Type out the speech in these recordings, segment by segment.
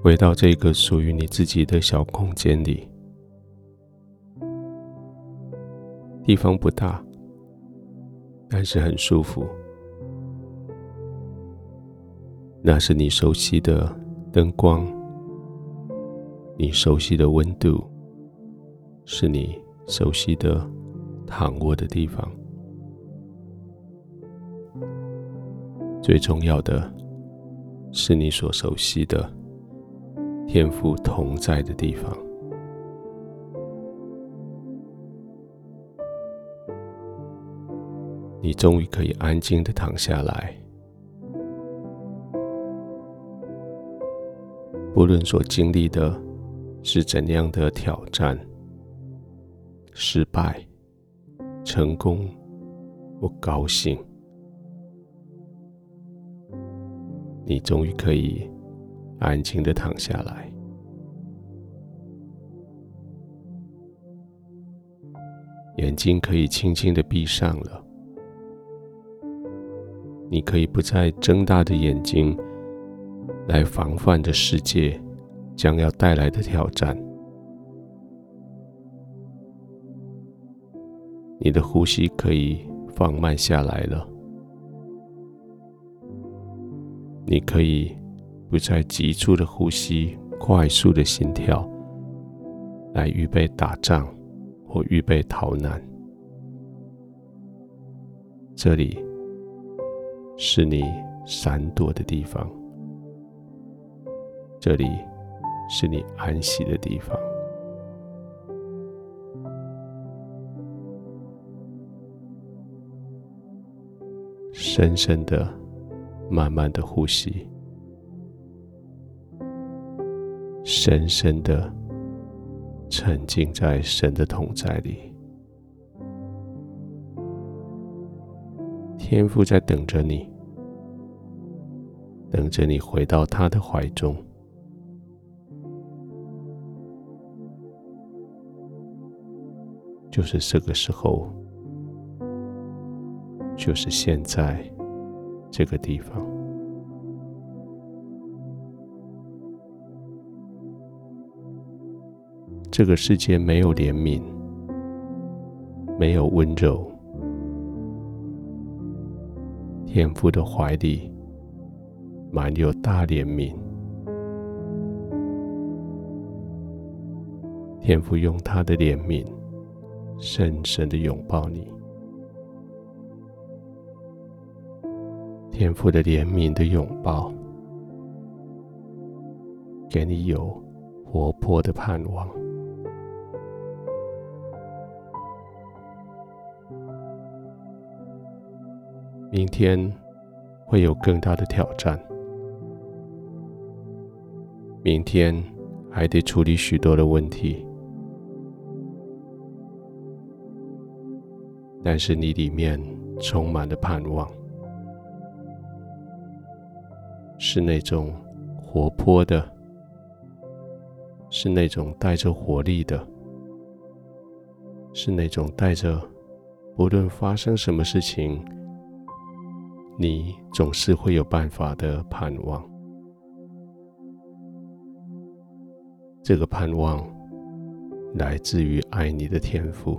回到这个属于你自己的小空间里，地方不大，但是很舒服。那是你熟悉的灯光，你熟悉的温度，是你熟悉的躺卧的地方。最重要的是你所熟悉的天父同在的地方。你终于可以安静的躺下来，不论所经历的是怎样的挑战、失败、成功或高兴。你终于可以安静的躺下来，眼睛可以轻轻的闭上了。你可以不再睁大的眼睛来防范着世界将要带来的挑战。你的呼吸可以放慢下来了。你可以不再急促的呼吸，快速的心跳，来预备打仗或预备逃难。这里是你闪躲的地方，这里是你安息的地方。深深的。慢慢的呼吸，深深的沉浸在神的同在里。天父在等着你，等着你回到他的怀中。就是这个时候，就是现在。这个地方，这个世界没有怜悯，没有温柔。天父的怀里满有大怜悯，天父用他的怜悯深深的拥抱你。天父的怜悯的拥抱，给你有活泼的盼望。明天会有更大的挑战，明天还得处理许多的问题，但是你里面充满了盼望。是那种活泼的，是那种带着活力的，是那种带着不论发生什么事情，你总是会有办法的盼望。这个盼望来自于爱你的天赋，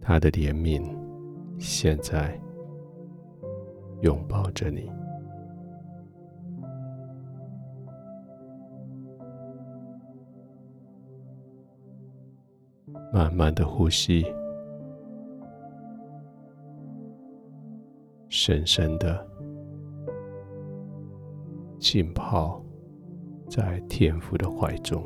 他的怜悯现在。拥抱着你，慢慢的呼吸，深深的浸泡在天父的怀中。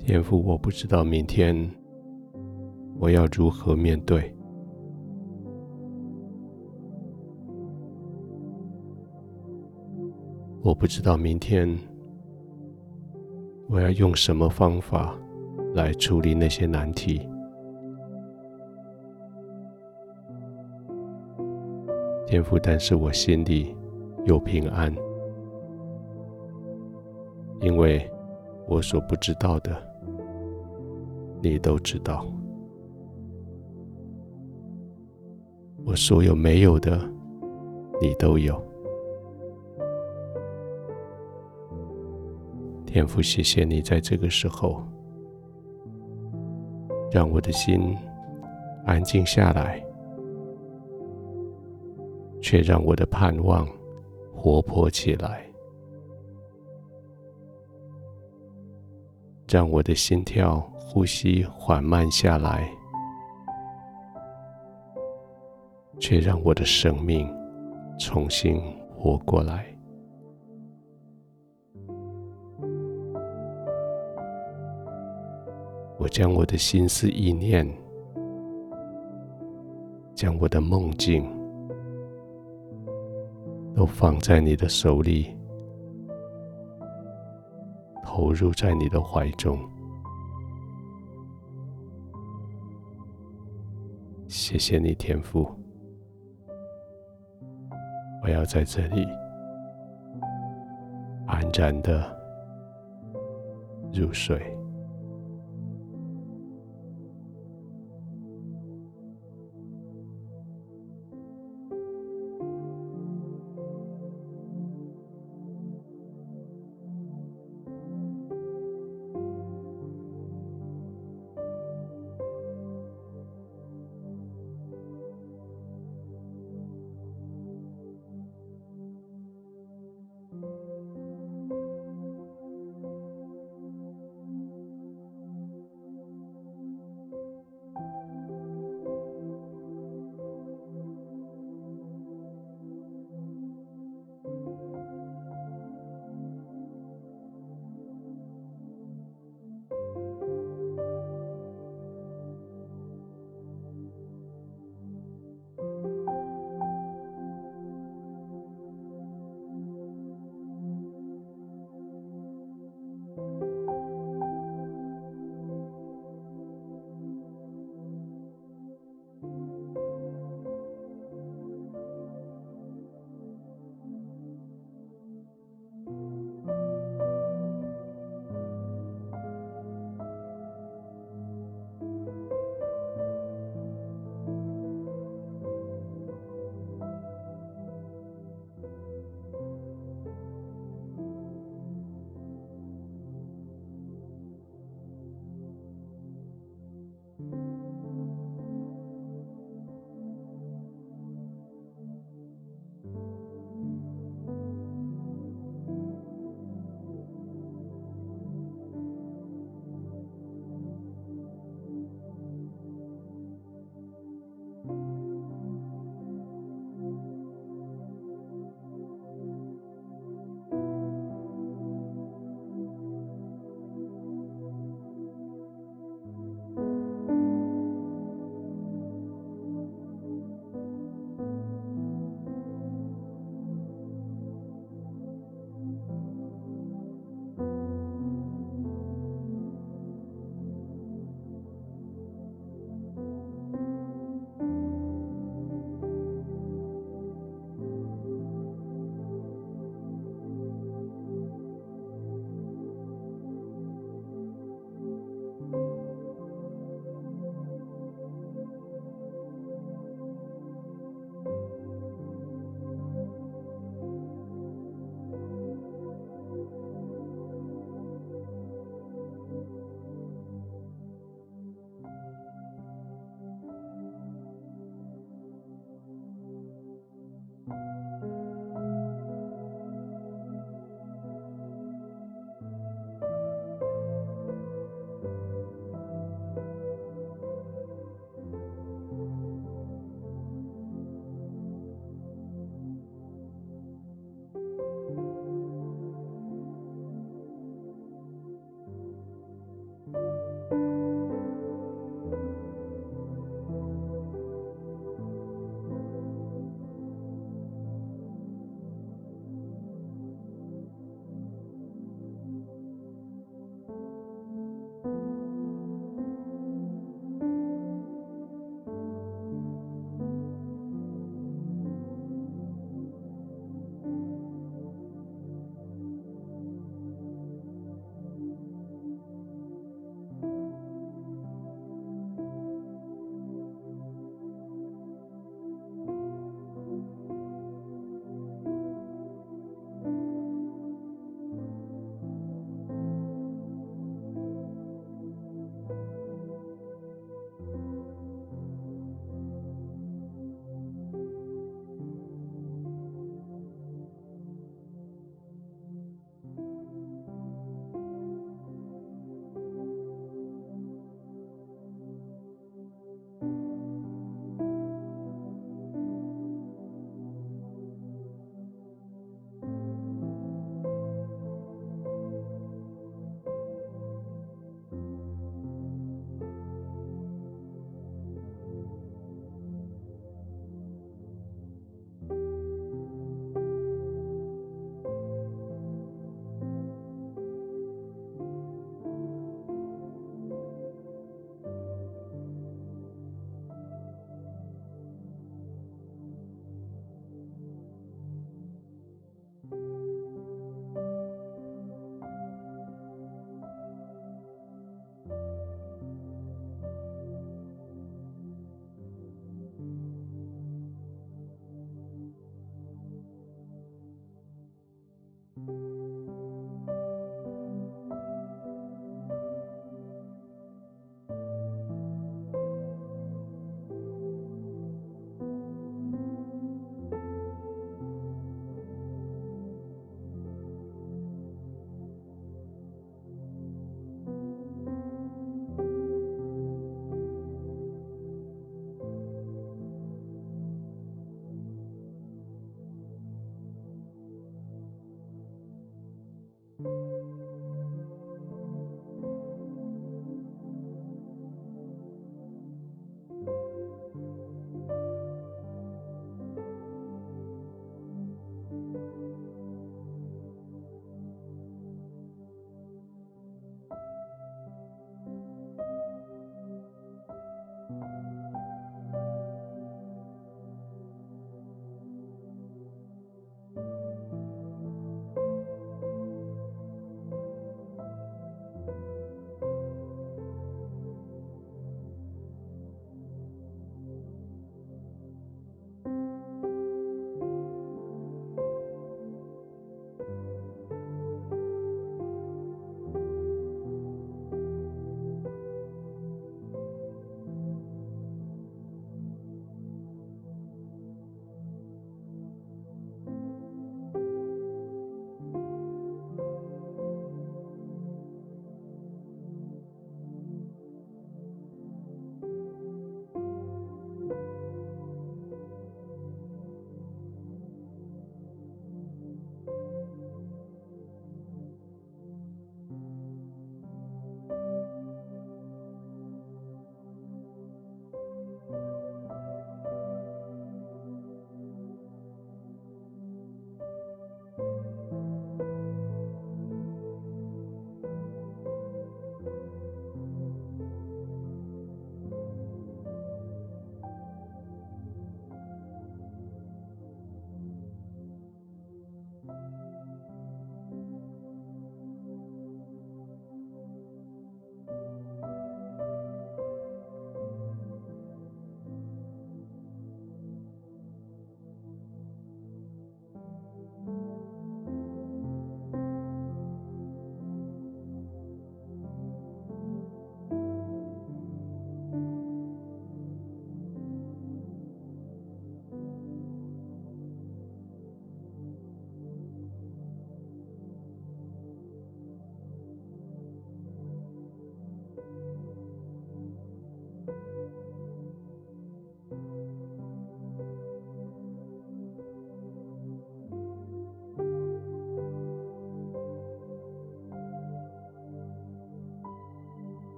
天父，我不知道明天我要如何面对，我不知道明天我要用什么方法来处理那些难题，天父，但是我心里有平安，因为我所不知道的，你都知道；我所有没有的，你都有。天父，谢谢你在这个时候，让我的心安静下来。却让我的盼望活泼起来，让我的心跳、呼吸缓慢下来，却让我的生命重新活过来。我将我的心思意念，将我的梦境。都放在你的手里，投入在你的怀中。谢谢你，天父，我要在这里安然的入睡。